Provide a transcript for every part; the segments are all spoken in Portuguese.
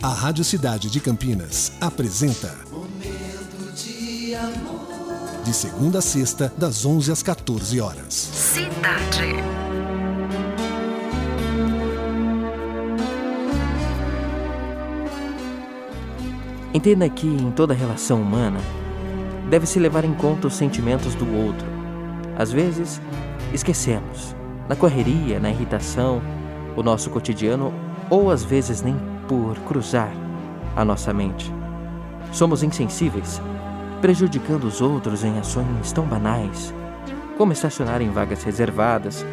A Rádio Cidade de Campinas apresenta Momento de amor. De segunda a sexta, das 11 às 14 horas. Cidade. Entenda que em toda relação humana deve-se levar em conta os sentimentos do outro. Às vezes, esquecemos, na correria, na irritação, o nosso cotidiano, ou às vezes nem por cruzar a nossa mente. Somos insensíveis, prejudicando os outros em ações tão banais, como estacionar em vagas reservadas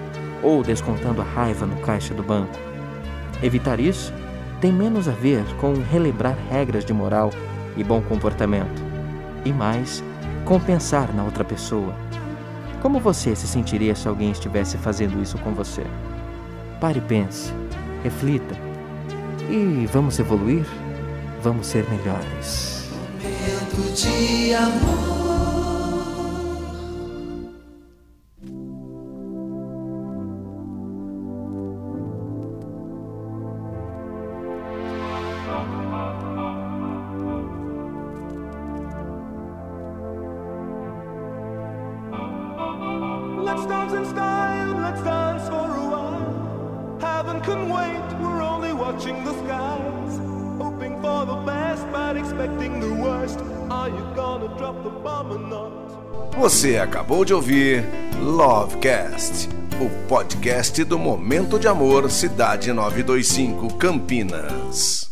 ou descontando a raiva no caixa do banco. Evitar isso tem menos a ver com relembrar regras de moral e bom comportamento, e mais com pensar na outra pessoa. Como você se sentiria se alguém estivesse fazendo isso com você? Pare e pense, reflita. E vamos evoluir? Vamos ser melhores. Momento de amor. Let's dance in style, let's dance for a while. Heaven can wait, watching the skies. Hoping for the best, but expecting the worst. Are you gonna drop the bomb or not? Você acabou de ouvir Lovecast, o podcast do Momento de Amor Cidade 925 Campinas.